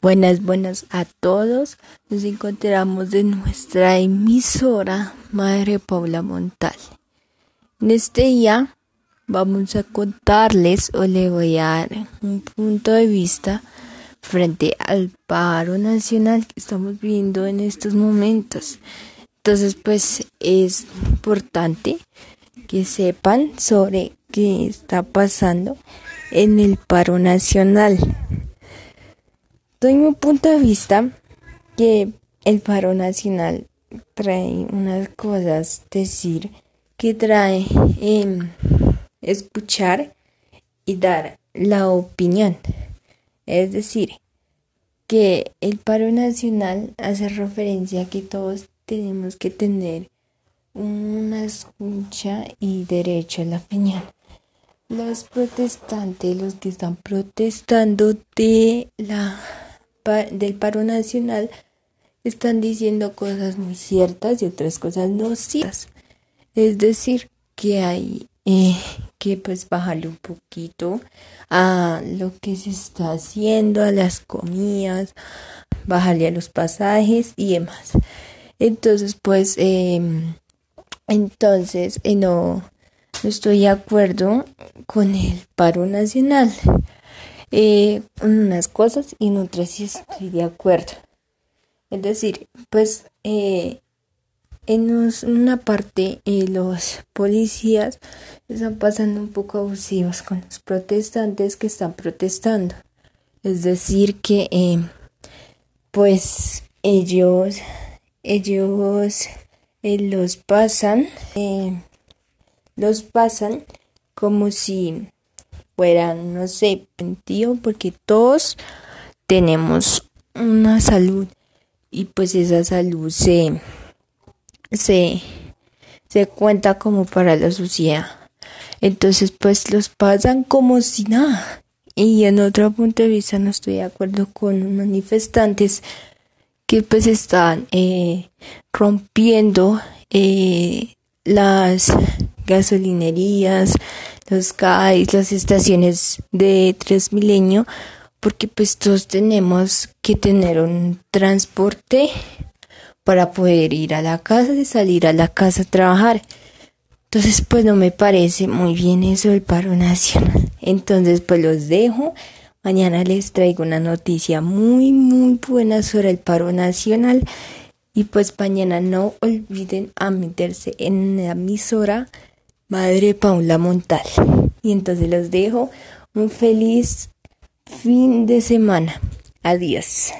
Buenas, buenas a todos. Nos encontramos en nuestra emisora Madre Paula Montal. En este día vamos a contarles o le voy a dar un punto de vista frente al paro nacional que estamos viendo en estos momentos. Entonces, pues es importante que sepan sobre qué está pasando en el paro nacional. Doy mi punto de vista que el paro nacional trae unas cosas, decir, que trae escuchar y dar la opinión. Es decir, que el paro nacional hace referencia a que todos tenemos que tener una escucha y derecho a la opinión. Los protestantes, los que están protestando de la del paro nacional, están diciendo cosas muy ciertas y otras cosas no ciertas. Es decir, que hay eh, que pues bajarle un poquito a lo que se está haciendo, a las comidas, bajarle a los pasajes y demás. Entonces, pues, em, entonces, eh, no, no estoy de acuerdo con el paro nacional. Eh, unas cosas y en otras sí estoy de acuerdo. Es decir, pues eh, en, una parte eh, los policías están pasando un poco abusivos con los protestantes que están protestando. Es decir, que pues ellos, ellos los pasan, los pasan como si fueran, no sé, tío, porque todos tenemos una salud y pues esa salud se, se, se cuenta como para la sociedad. Entonces pues los pasan como si nada. Y en otro punto de vista no estoy de acuerdo con manifestantes que pues están eh, rompiendo eh, las gasolinerías, los CAIs, las estaciones de Transmilenio, porque pues todos tenemos que tener un transporte para poder ir a la casa y salir a la casa a trabajar. Entonces pues no me parece muy bien eso del paro nacional. Entonces pues los dejo. Mañana les traigo una noticia muy muy buena sobre el paro nacional. Y pues mañana no olviden meterse en la emisora Madre Paula Montal. Y entonces los dejo un feliz fin de semana. Adiós.